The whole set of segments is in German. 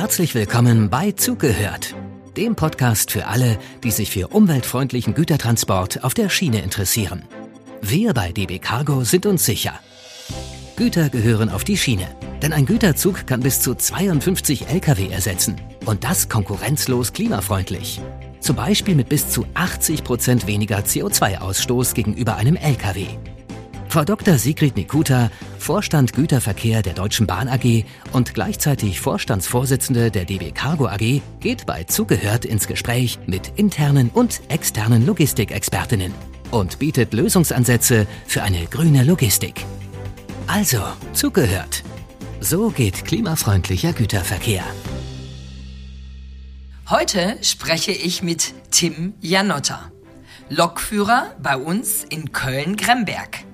Herzlich willkommen bei Zugehört, dem Podcast für alle, die sich für umweltfreundlichen Gütertransport auf der Schiene interessieren. Wir bei DB Cargo sind uns sicher. Güter gehören auf die Schiene, denn ein Güterzug kann bis zu 52 Lkw ersetzen und das konkurrenzlos klimafreundlich. Zum Beispiel mit bis zu 80 Prozent weniger CO2-Ausstoß gegenüber einem Lkw. Frau Dr. Sigrid Nikuta, Vorstand Güterverkehr der Deutschen Bahn AG und gleichzeitig Vorstandsvorsitzende der DB Cargo AG, geht bei Zugehört ins Gespräch mit internen und externen Logistikexpertinnen und bietet Lösungsansätze für eine grüne Logistik. Also, zugehört. So geht klimafreundlicher Güterverkehr. Heute spreche ich mit Tim Janotta, Lokführer bei uns in Köln-Gremberg.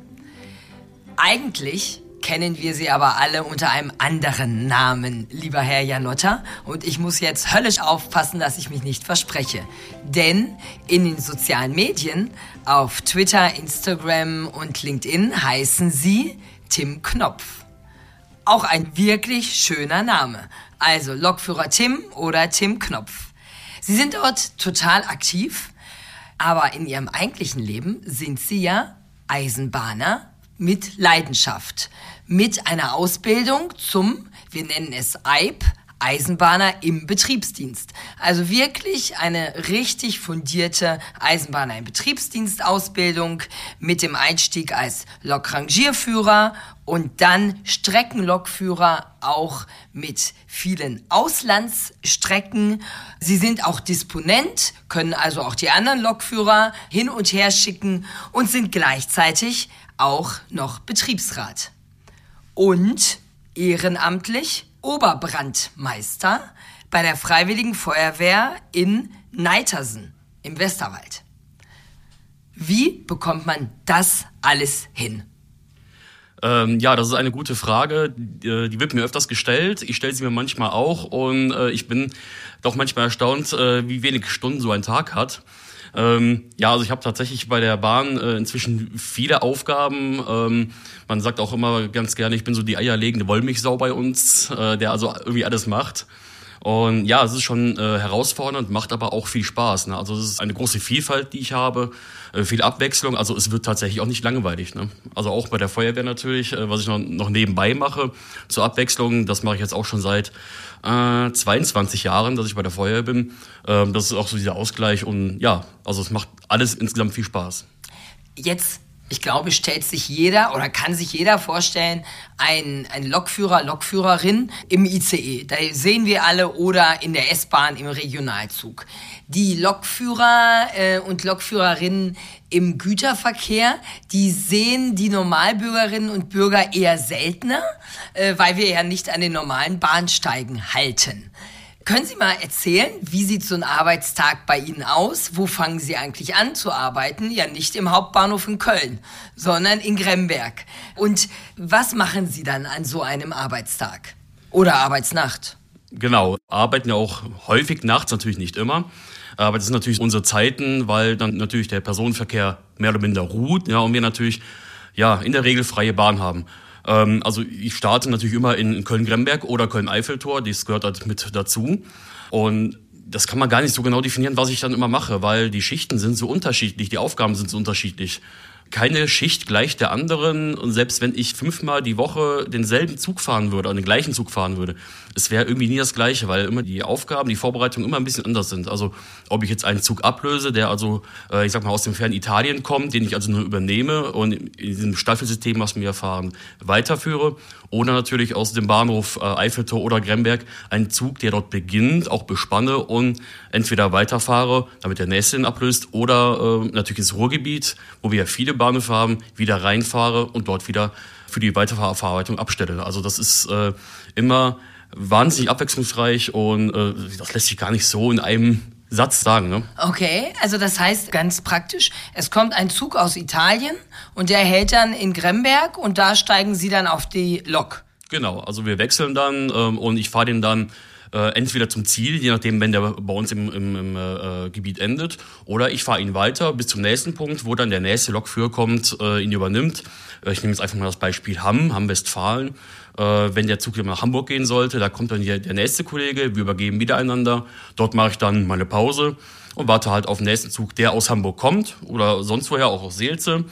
Eigentlich kennen wir sie aber alle unter einem anderen Namen, lieber Herr Janotta. Und ich muss jetzt höllisch aufpassen, dass ich mich nicht verspreche. Denn in den sozialen Medien, auf Twitter, Instagram und LinkedIn heißen sie Tim Knopf. Auch ein wirklich schöner Name. Also Lokführer Tim oder Tim Knopf. Sie sind dort total aktiv, aber in ihrem eigentlichen Leben sind sie ja Eisenbahner mit Leidenschaft, mit einer Ausbildung zum, wir nennen es EIB, Eisenbahner im Betriebsdienst. Also wirklich eine richtig fundierte Eisenbahner im Betriebsdienstausbildung mit dem Einstieg als Lokrangierführer und dann Streckenlokführer auch mit vielen Auslandsstrecken. Sie sind auch Disponent, können also auch die anderen Lokführer hin und her schicken und sind gleichzeitig auch noch Betriebsrat. Und ehrenamtlich Oberbrandmeister bei der Freiwilligen Feuerwehr in Neitersen im Westerwald. Wie bekommt man das alles hin? Ähm, ja, das ist eine gute Frage. Die, die wird mir öfters gestellt. Ich stelle sie mir manchmal auch und äh, ich bin doch manchmal erstaunt, äh, wie wenig Stunden so ein Tag hat. Ähm, ja, also ich habe tatsächlich bei der Bahn äh, inzwischen viele Aufgaben. Ähm, man sagt auch immer ganz gerne, ich bin so die eierlegende Wollmilchsau bei uns, äh, der also irgendwie alles macht. Und ja, es ist schon äh, herausfordernd, macht aber auch viel Spaß. Ne? Also es ist eine große Vielfalt, die ich habe, äh, viel Abwechslung. Also es wird tatsächlich auch nicht langweilig. Ne? Also auch bei der Feuerwehr natürlich, äh, was ich noch, noch nebenbei mache zur Abwechslung. Das mache ich jetzt auch schon seit äh, 22 Jahren, dass ich bei der Feuerwehr bin. Ähm, das ist auch so dieser Ausgleich und ja, also es macht alles insgesamt viel Spaß. Jetzt ich glaube, stellt sich jeder oder kann sich jeder vorstellen, ein, ein Lokführer, Lokführerin im ICE. Da sehen wir alle oder in der S-Bahn im Regionalzug. Die Lokführer äh, und Lokführerinnen im Güterverkehr, die sehen die Normalbürgerinnen und Bürger eher seltener, äh, weil wir ja nicht an den normalen Bahnsteigen halten. Können Sie mal erzählen, wie sieht so ein Arbeitstag bei Ihnen aus? Wo fangen Sie eigentlich an zu arbeiten? Ja, nicht im Hauptbahnhof in Köln, sondern in Gremberg. Und was machen Sie dann an so einem Arbeitstag? Oder Arbeitsnacht? Genau, arbeiten ja auch häufig nachts, natürlich nicht immer. Aber das sind natürlich unsere Zeiten, weil dann natürlich der Personenverkehr mehr oder minder ruht, ja, und wir natürlich ja in der Regel freie Bahn haben. Ähm, also ich starte natürlich immer in Köln-Gremberg oder Köln-Eiffeltor, das gehört halt mit dazu. Und das kann man gar nicht so genau definieren, was ich dann immer mache, weil die Schichten sind so unterschiedlich, die Aufgaben sind so unterschiedlich keine Schicht gleich der anderen. Und selbst wenn ich fünfmal die Woche denselben Zug fahren würde, oder den gleichen Zug fahren würde, es wäre irgendwie nie das Gleiche, weil immer die Aufgaben, die Vorbereitungen immer ein bisschen anders sind. Also ob ich jetzt einen Zug ablöse, der also, äh, ich sag mal, aus dem fernen Italien kommt, den ich also nur übernehme und in diesem Staffelsystem, was wir fahren, weiterführe. Oder natürlich aus dem Bahnhof äh, Eiffeltor oder Gremberg einen Zug, der dort beginnt, auch bespanne und entweder weiterfahre, damit der nächste ihn ablöst, oder äh, natürlich ins Ruhrgebiet, wo wir ja viele Bahnhöfe haben, wieder reinfahre und dort wieder für die Weiterverarbeitung abstelle. Also das ist äh, immer wahnsinnig abwechslungsreich und äh, das lässt sich gar nicht so in einem Satz sagen. Ne? Okay, also das heißt ganz praktisch, es kommt ein Zug aus Italien und der hält dann in Gremberg und da steigen Sie dann auf die Lok. Genau, also wir wechseln dann ähm, und ich fahre den dann äh, entweder zum Ziel, je nachdem, wenn der bei uns im, im, im äh, Gebiet endet, oder ich fahre ihn weiter bis zum nächsten Punkt, wo dann der nächste Lokführer kommt, äh, ihn übernimmt. Äh, ich nehme jetzt einfach mal das Beispiel Hamm, Hamm-Westfalen. Äh, wenn der Zug nach Hamburg gehen sollte, da kommt dann hier der nächste Kollege, wir übergeben wieder einander. Dort mache ich dann meine Pause und warte halt auf den nächsten Zug, der aus Hamburg kommt oder sonst woher, auch aus Seelze,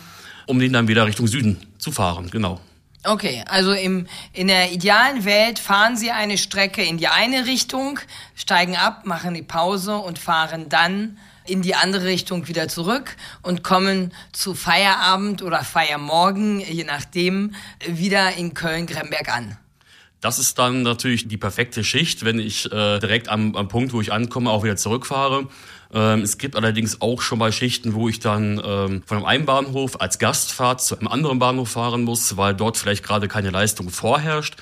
um den dann wieder Richtung Süden zu fahren, genau. Okay, also im, in der idealen Welt fahren Sie eine Strecke in die eine Richtung, steigen ab, machen die Pause und fahren dann in die andere Richtung wieder zurück und kommen zu Feierabend oder Feiermorgen, je nachdem, wieder in Köln-Gremberg an. Das ist dann natürlich die perfekte Schicht, wenn ich äh, direkt am, am Punkt, wo ich ankomme, auch wieder zurückfahre. Ähm, es gibt allerdings auch schon mal Schichten, wo ich dann ähm, von einem Bahnhof als Gastfahrt zu einem anderen Bahnhof fahren muss, weil dort vielleicht gerade keine Leistung vorherrscht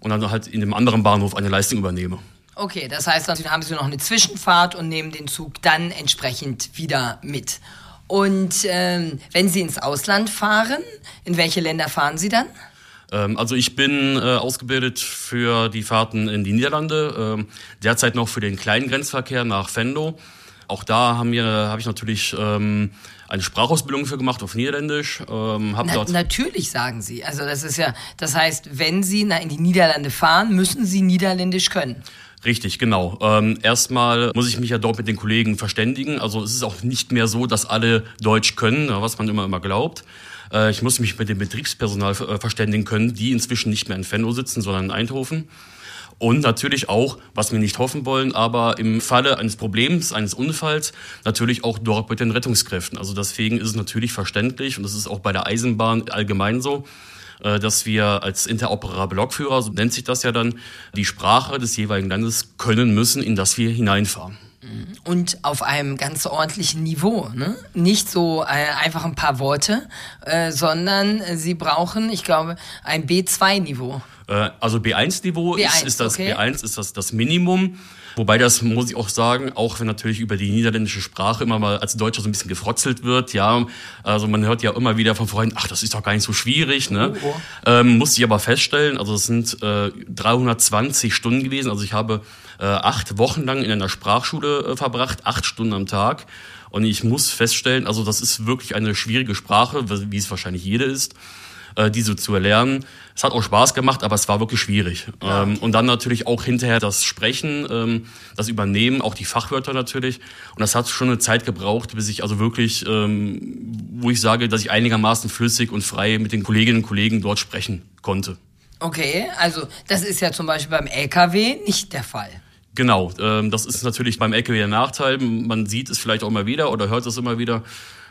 und dann halt in dem anderen Bahnhof eine Leistung übernehme. Okay, das heißt, dann haben Sie noch eine Zwischenfahrt und nehmen den Zug dann entsprechend wieder mit. Und ähm, wenn Sie ins Ausland fahren, in welche Länder fahren Sie dann? Ähm, also ich bin äh, ausgebildet für die Fahrten in die Niederlande, ähm, derzeit noch für den kleinen Grenzverkehr nach Venlo. Auch da haben wir, habe ich natürlich ähm, eine Sprachausbildung für gemacht auf Niederländisch. Ähm, hab Na, dort natürlich sagen Sie. Also das ist ja, das heißt, wenn Sie in die Niederlande fahren, müssen Sie Niederländisch können. Richtig, genau. Ähm, erstmal muss ich mich ja dort mit den Kollegen verständigen. Also es ist auch nicht mehr so, dass alle Deutsch können, was man immer immer glaubt. Äh, ich muss mich mit dem Betriebspersonal äh, verständigen können, die inzwischen nicht mehr in Venlo sitzen, sondern in Eindhoven. Und natürlich auch, was wir nicht hoffen wollen, aber im Falle eines Problems, eines Unfalls, natürlich auch dort mit den Rettungskräften. Also deswegen ist es natürlich verständlich und das ist auch bei der Eisenbahn allgemein so, äh, dass wir als interoperable Lokführer, so nennt sich das ja dann, die Sprache des jeweiligen Landes können müssen, in das wir hineinfahren. Und auf einem ganz ordentlichen Niveau. Ne? Nicht so äh, einfach ein paar Worte, äh, sondern sie brauchen, ich glaube, ein B2-Niveau. Äh, also B1-Niveau B1, ist, ist das okay. B1 ist das, das Minimum. Wobei das muss ich auch sagen, auch wenn natürlich über die niederländische Sprache immer mal als Deutscher so ein bisschen gefrotzelt wird, ja, also man hört ja immer wieder von Freunden, ach, das ist doch gar nicht so schwierig, ne? Oh, oh. Ähm, muss ich aber feststellen, also es sind äh, 320 Stunden gewesen, also ich habe äh, acht Wochen lang in einer Sprachschule äh, verbracht, acht Stunden am Tag. Und ich muss feststellen, also das ist wirklich eine schwierige Sprache, wie es wahrscheinlich jede ist äh, diese zu erlernen. Es hat auch Spaß gemacht, aber es war wirklich schwierig. Ja. Ähm, und dann natürlich auch hinterher das Sprechen, ähm, das Übernehmen, auch die Fachwörter natürlich. Und das hat schon eine Zeit gebraucht, bis ich also wirklich, ähm, wo ich sage, dass ich einigermaßen flüssig und frei mit den Kolleginnen und Kollegen dort sprechen konnte. Okay, also das ist ja zum Beispiel beim LKW nicht der Fall. Genau, ähm, das ist natürlich beim LKW der Nachteil. Man sieht es vielleicht auch immer wieder oder hört es immer wieder,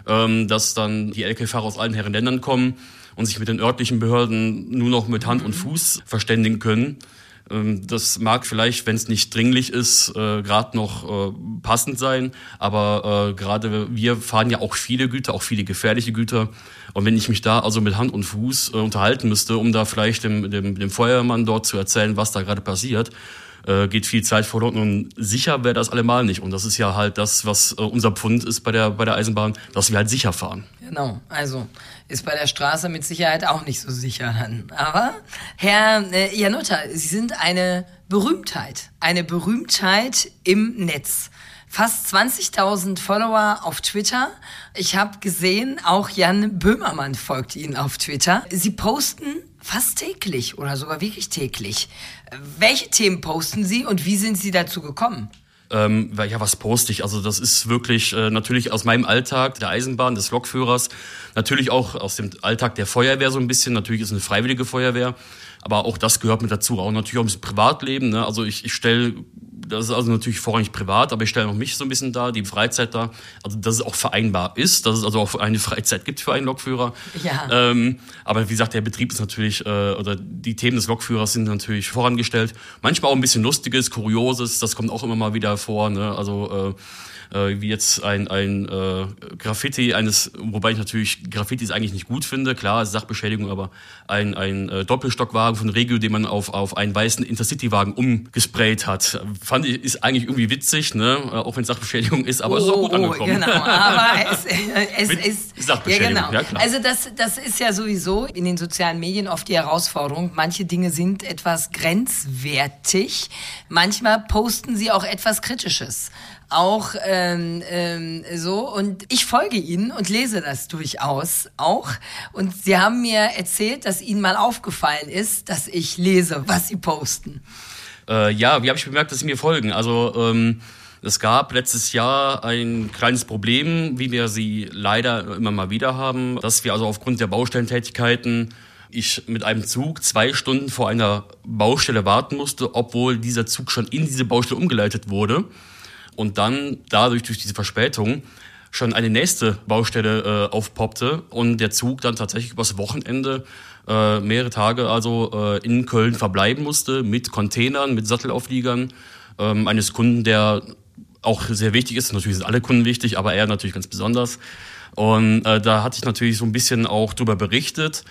ähm, dass dann die LKW-Fahrer aus allen Herren Ländern kommen und sich mit den örtlichen Behörden nur noch mit Hand und Fuß verständigen können. Ähm, das mag vielleicht, wenn es nicht dringlich ist, äh, gerade noch äh, passend sein, aber äh, gerade wir fahren ja auch viele Güter, auch viele gefährliche Güter. Und wenn ich mich da also mit Hand und Fuß äh, unterhalten müsste, um da vielleicht dem, dem, dem Feuermann dort zu erzählen, was da gerade passiert, äh, geht viel Zeit verloren und sicher wäre das allemal nicht. Und das ist ja halt das, was äh, unser Pfund ist bei der, bei der Eisenbahn, dass wir halt sicher fahren. Genau, also ist bei der Straße mit Sicherheit auch nicht so sicher. Aber Herr äh, Janutta, Sie sind eine Berühmtheit, eine Berühmtheit im Netz. Fast 20.000 Follower auf Twitter. Ich habe gesehen, auch Jan Böhmermann folgt Ihnen auf Twitter. Sie posten fast täglich oder sogar wirklich täglich. Welche Themen posten Sie und wie sind Sie dazu gekommen? Ähm, ja, was poste ich? Also das ist wirklich äh, natürlich aus meinem Alltag der Eisenbahn, des Lokführers, natürlich auch aus dem Alltag der Feuerwehr so ein bisschen. Natürlich ist eine freiwillige Feuerwehr, aber auch das gehört mit dazu. Auch natürlich auch ein bisschen Privatleben. Ne? Also ich, ich stelle das ist also natürlich vorrangig privat, aber ich stelle auch mich so ein bisschen da, die Freizeit da. Also, dass es auch vereinbar ist, dass es also auch eine Freizeit gibt für einen Lokführer. Ja. Ähm, aber wie gesagt, der Betrieb ist natürlich, äh, oder die Themen des Lokführers sind natürlich vorangestellt. Manchmal auch ein bisschen Lustiges, Kurioses, das kommt auch immer mal wieder vor. Ne? Also äh, äh, wie jetzt ein, ein äh, Graffiti eines, wobei ich natürlich Graffitis eigentlich nicht gut finde, klar, Sachbeschädigung, aber ein, ein äh, Doppelstockwagen von Regio, den man auf, auf einen weißen Intercity-Wagen umgesprayt hat. Fand ich, ist eigentlich irgendwie witzig, ne? Äh, auch wenn es Sachbeschädigung ist, aber oh, es ist auch gut oh, angekommen. Genau, aber es, es ist... Sachbeschädigung, ja, genau. ja klar. Also das, das ist ja sowieso in den sozialen Medien oft die Herausforderung. Manche Dinge sind etwas grenzwertig. Manchmal posten sie auch etwas Kritisches auch ähm, ähm, so. Und ich folge ihnen und lese das durchaus auch. Und sie haben mir erzählt, dass ihnen mal aufgefallen ist, dass ich lese, was sie posten. Äh, ja, wie habe ich bemerkt, dass sie mir folgen? Also ähm, es gab letztes Jahr ein kleines Problem, wie wir sie leider immer mal wieder haben, dass wir also aufgrund der Baustellentätigkeiten ich mit einem Zug zwei Stunden vor einer Baustelle warten musste, obwohl dieser Zug schon in diese Baustelle umgeleitet wurde und dann dadurch durch diese Verspätung schon eine nächste Baustelle äh, aufpoppte und der Zug dann tatsächlich übers Wochenende äh, mehrere Tage also äh, in Köln verbleiben musste mit Containern, mit Sattelaufliegern ähm, eines Kunden, der auch sehr wichtig ist. Natürlich sind alle Kunden wichtig, aber er natürlich ganz besonders. Und äh, da hatte ich natürlich so ein bisschen auch drüber berichtet.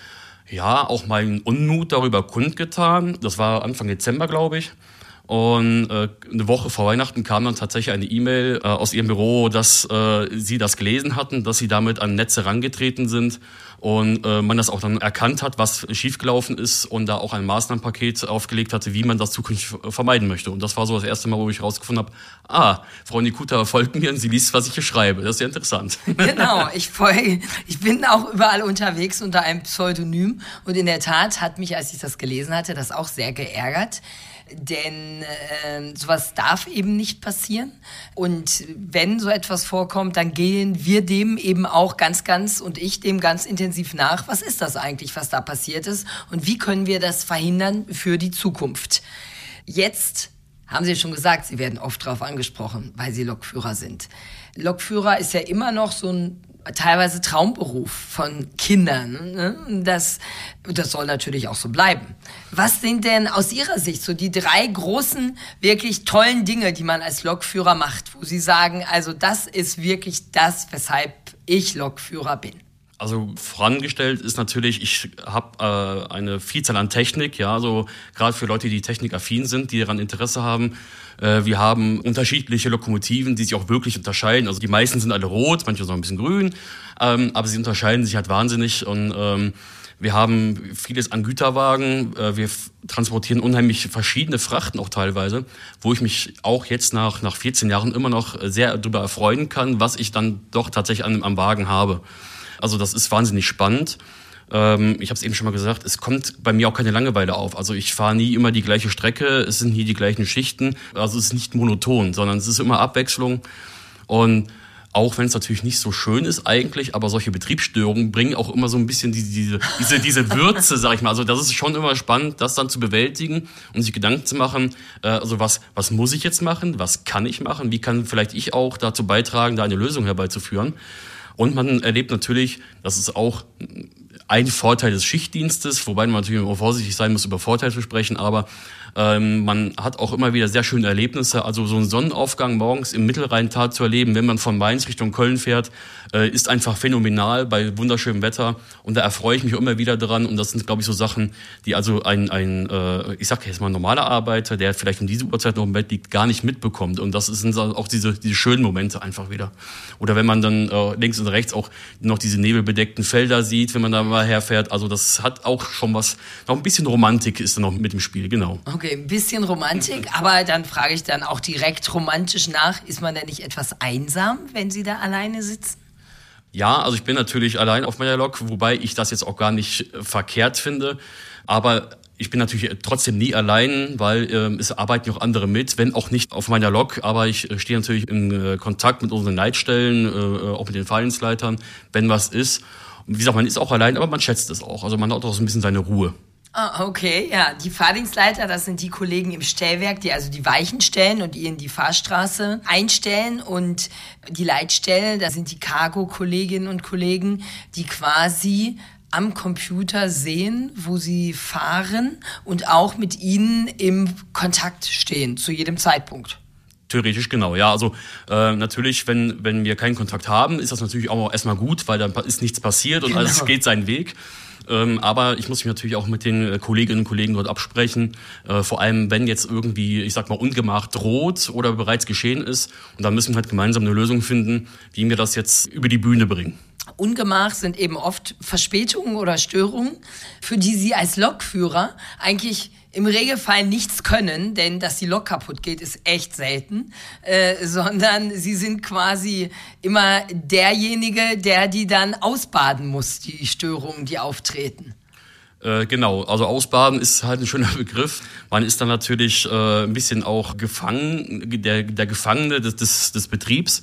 Ja, auch meinen Unmut darüber kundgetan. Das war Anfang Dezember, glaube ich. Und äh, eine Woche vor Weihnachten kam dann tatsächlich eine E-Mail äh, aus ihrem Büro, dass äh, sie das gelesen hatten, dass sie damit an Netze herangetreten sind und äh, man das auch dann erkannt hat, was schiefgelaufen ist und da auch ein Maßnahmenpaket aufgelegt hatte, wie man das zukünftig vermeiden möchte. Und das war so das erste Mal, wo ich herausgefunden habe, ah, Frau Nikuta folgt mir und sie liest, was ich hier schreibe. Das ist ja interessant. Genau, ich folge, ich bin auch überall unterwegs unter einem Pseudonym und in der Tat hat mich, als ich das gelesen hatte, das auch sehr geärgert denn äh, sowas darf eben nicht passieren. Und wenn so etwas vorkommt, dann gehen wir dem eben auch ganz, ganz und ich dem ganz intensiv nach. Was ist das eigentlich, was da passiert ist? Und wie können wir das verhindern für die Zukunft? Jetzt haben Sie schon gesagt, Sie werden oft darauf angesprochen, weil Sie Lokführer sind. Lokführer ist ja immer noch so ein teilweise Traumberuf von Kindern. Ne? Das, das soll natürlich auch so bleiben. Was sind denn aus Ihrer Sicht so die drei großen, wirklich tollen Dinge, die man als Lokführer macht, wo Sie sagen, also das ist wirklich das, weshalb ich Lokführer bin? Also vorangestellt ist natürlich, ich habe äh, eine Vielzahl an Technik, ja, so gerade für Leute, die technikaffin sind, die daran Interesse haben. Äh, wir haben unterschiedliche Lokomotiven, die sich auch wirklich unterscheiden. Also die meisten sind alle rot, manche sind noch ein bisschen grün, ähm, aber sie unterscheiden sich halt wahnsinnig und ähm, wir haben vieles an Güterwagen. Äh, wir transportieren unheimlich verschiedene Frachten auch teilweise, wo ich mich auch jetzt nach, nach 14 Jahren immer noch sehr darüber erfreuen kann, was ich dann doch tatsächlich an, am Wagen habe. Also das ist wahnsinnig spannend. Ähm, ich habe es eben schon mal gesagt, es kommt bei mir auch keine Langeweile auf. Also ich fahre nie immer die gleiche Strecke, es sind nie die gleichen Schichten. Also es ist nicht monoton, sondern es ist immer Abwechslung. Und auch wenn es natürlich nicht so schön ist eigentlich, aber solche Betriebsstörungen bringen auch immer so ein bisschen diese, diese, diese, diese Würze, sag ich mal. Also das ist schon immer spannend, das dann zu bewältigen und sich Gedanken zu machen, äh, also was, was muss ich jetzt machen, was kann ich machen, wie kann vielleicht ich auch dazu beitragen, da eine Lösung herbeizuführen. Und man erlebt natürlich, dass es auch ein Vorteil des Schichtdienstes, wobei man natürlich immer vorsichtig sein muss, über Vorteile zu sprechen, aber ähm, man hat auch immer wieder sehr schöne Erlebnisse. Also so einen Sonnenaufgang morgens im Mittelrheintal zu erleben, wenn man von Mainz Richtung Köln fährt, äh, ist einfach phänomenal bei wunderschönem Wetter. Und da erfreue ich mich immer wieder dran. Und das sind, glaube ich, so Sachen, die also ein, ein äh, ich sag jetzt mal, normaler Arbeiter, der vielleicht um diese Uhrzeit noch im Bett liegt, gar nicht mitbekommt. Und das sind auch diese, diese schönen Momente einfach wieder. Oder wenn man dann äh, links und rechts auch noch diese nebelbedeckten Felder sieht, wenn man da mal herfährt. Also das hat auch schon was, noch ein bisschen Romantik ist da noch mit dem Spiel, genau. Okay. Okay, ein bisschen Romantik, aber dann frage ich dann auch direkt romantisch nach, ist man denn nicht etwas einsam, wenn Sie da alleine sitzen? Ja, also ich bin natürlich allein auf meiner Lok, wobei ich das jetzt auch gar nicht äh, verkehrt finde. Aber ich bin natürlich trotzdem nie allein, weil äh, es arbeiten auch andere mit, wenn auch nicht auf meiner Lok, aber ich äh, stehe natürlich in äh, Kontakt mit unseren Leitstellen, äh, äh auch mit den Fahrdienstleitern, wenn was ist. Und wie gesagt, man ist auch allein, aber man schätzt es auch. Also man hat auch so ein bisschen seine Ruhe. Ah, okay, ja. Die Fahrdienstleiter, das sind die Kollegen im Stellwerk, die also die Weichen stellen und ihnen die Fahrstraße einstellen. Und die Leitstellen, das sind die Cargo-Kolleginnen und Kollegen, die quasi am Computer sehen, wo sie fahren und auch mit ihnen im Kontakt stehen zu jedem Zeitpunkt. Theoretisch genau, ja. Also äh, natürlich, wenn, wenn wir keinen Kontakt haben, ist das natürlich auch erstmal gut, weil dann ist nichts passiert und genau. alles geht seinen Weg. Ähm, aber ich muss mich natürlich auch mit den äh, Kolleginnen und Kollegen dort absprechen. Äh, vor allem, wenn jetzt irgendwie, ich sag mal, ungemacht droht oder bereits geschehen ist. Und dann müssen wir halt gemeinsam eine Lösung finden, wie wir das jetzt über die Bühne bringen. Ungemach sind eben oft Verspätungen oder Störungen, für die Sie als Lokführer eigentlich im Regelfall nichts können, denn dass die Lok kaputt geht, ist echt selten, äh, sondern sie sind quasi immer derjenige, der die dann ausbaden muss, die Störungen, die auftreten. Äh, genau, also ausbaden ist halt ein schöner Begriff. Man ist dann natürlich äh, ein bisschen auch gefangen, der, der Gefangene des, des, des Betriebs.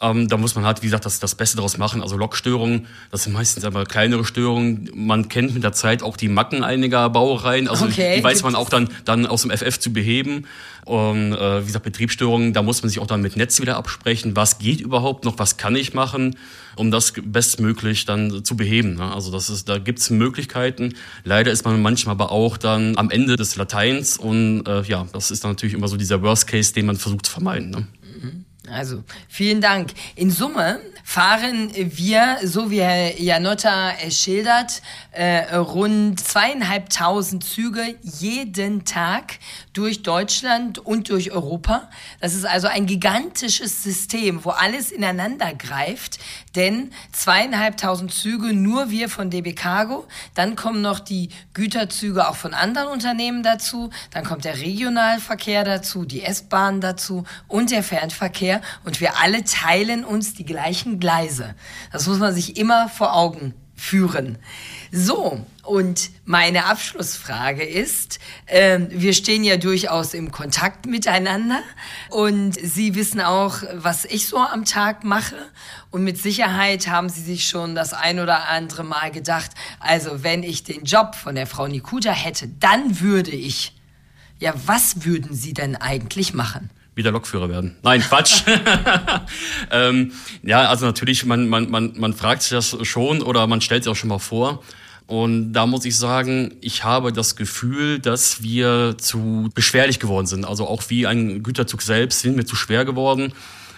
Ähm, da muss man halt, wie gesagt, das, das Beste daraus machen. Also Lokstörungen, das sind meistens aber kleinere Störungen. Man kennt mit der Zeit auch die Macken einiger Baureihen. Also okay, die weiß man auch dann, dann aus dem FF zu beheben. Und äh, wie gesagt, Betriebsstörungen, da muss man sich auch dann mit Netz wieder absprechen. Was geht überhaupt noch? Was kann ich machen, um das bestmöglich dann zu beheben? Ne? Also das ist, da gibt's Möglichkeiten. Leider ist man manchmal aber auch dann am Ende des Lateins und äh, ja, das ist dann natürlich immer so dieser Worst Case, den man versucht zu vermeiden. Ne? Mhm. Also, vielen Dank. In Summe fahren wir, so wie Herr Janotta schildert, äh, rund zweieinhalbtausend Züge jeden Tag durch Deutschland und durch Europa. Das ist also ein gigantisches System, wo alles ineinander greift, denn zweieinhalbtausend Züge nur wir von DB Cargo, dann kommen noch die Güterzüge auch von anderen Unternehmen dazu, dann kommt der Regionalverkehr dazu, die S-Bahn dazu und der Fernverkehr und wir alle teilen uns die gleichen Gleise. Das muss man sich immer vor Augen führen. So, und meine Abschlussfrage ist, äh, wir stehen ja durchaus im Kontakt miteinander und Sie wissen auch, was ich so am Tag mache. Und mit Sicherheit haben Sie sich schon das ein oder andere Mal gedacht, also wenn ich den Job von der Frau Nikuta hätte, dann würde ich. Ja, was würden Sie denn eigentlich machen? Wieder Lokführer werden. Nein, Quatsch. ähm, ja, also natürlich, man, man, man, man fragt sich das schon oder man stellt sich auch schon mal vor. Und da muss ich sagen, ich habe das Gefühl, dass wir zu beschwerlich geworden sind. Also auch wie ein Güterzug selbst sind wir zu schwer geworden.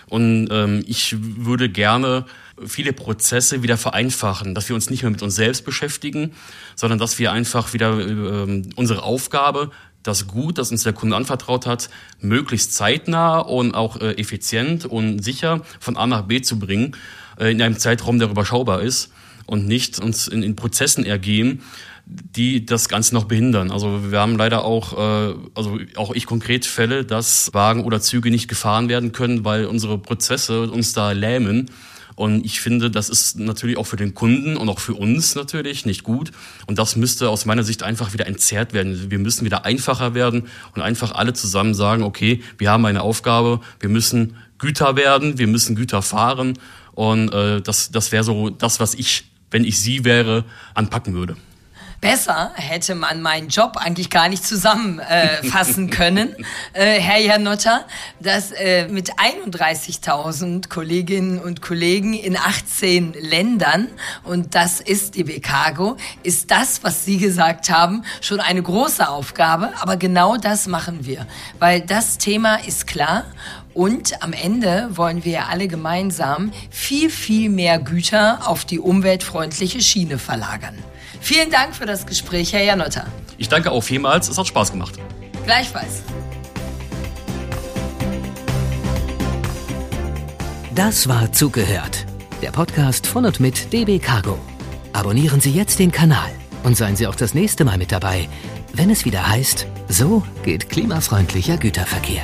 Und ähm, ich würde gerne viele Prozesse wieder vereinfachen, dass wir uns nicht mehr mit uns selbst beschäftigen, sondern dass wir einfach wieder äh, unsere Aufgabe das Gut, das uns der Kunde anvertraut hat, möglichst zeitnah und auch äh, effizient und sicher von A nach B zu bringen, äh, in einem Zeitraum, der überschaubar ist und nicht uns in, in Prozessen ergehen, die das Ganze noch behindern. Also wir haben leider auch, äh, also auch ich konkret Fälle, dass Wagen oder Züge nicht gefahren werden können, weil unsere Prozesse uns da lähmen und ich finde, das ist natürlich auch für den Kunden und auch für uns natürlich nicht gut. Und das müsste aus meiner Sicht einfach wieder entzerrt werden. Wir müssen wieder einfacher werden und einfach alle zusammen sagen, okay, wir haben eine Aufgabe, wir müssen Güter werden, wir müssen Güter fahren. Und äh, das, das wäre so das, was ich, wenn ich Sie wäre, anpacken würde. Besser hätte man meinen Job eigentlich gar nicht zusammenfassen äh, können, äh, Herr Janotta, dass äh, mit 31.000 Kolleginnen und Kollegen in 18 Ländern, und das ist die Cargo, ist das, was Sie gesagt haben, schon eine große Aufgabe, aber genau das machen wir, weil das Thema ist klar. Und am Ende wollen wir alle gemeinsam viel, viel mehr Güter auf die umweltfreundliche Schiene verlagern. Vielen Dank für das Gespräch, Herr Janotta. Ich danke auch vielmals, es hat Spaß gemacht. Gleichfalls. Das war Zugehört, der Podcast von und mit DB Cargo. Abonnieren Sie jetzt den Kanal und seien Sie auch das nächste Mal mit dabei, wenn es wieder heißt, so geht klimafreundlicher Güterverkehr.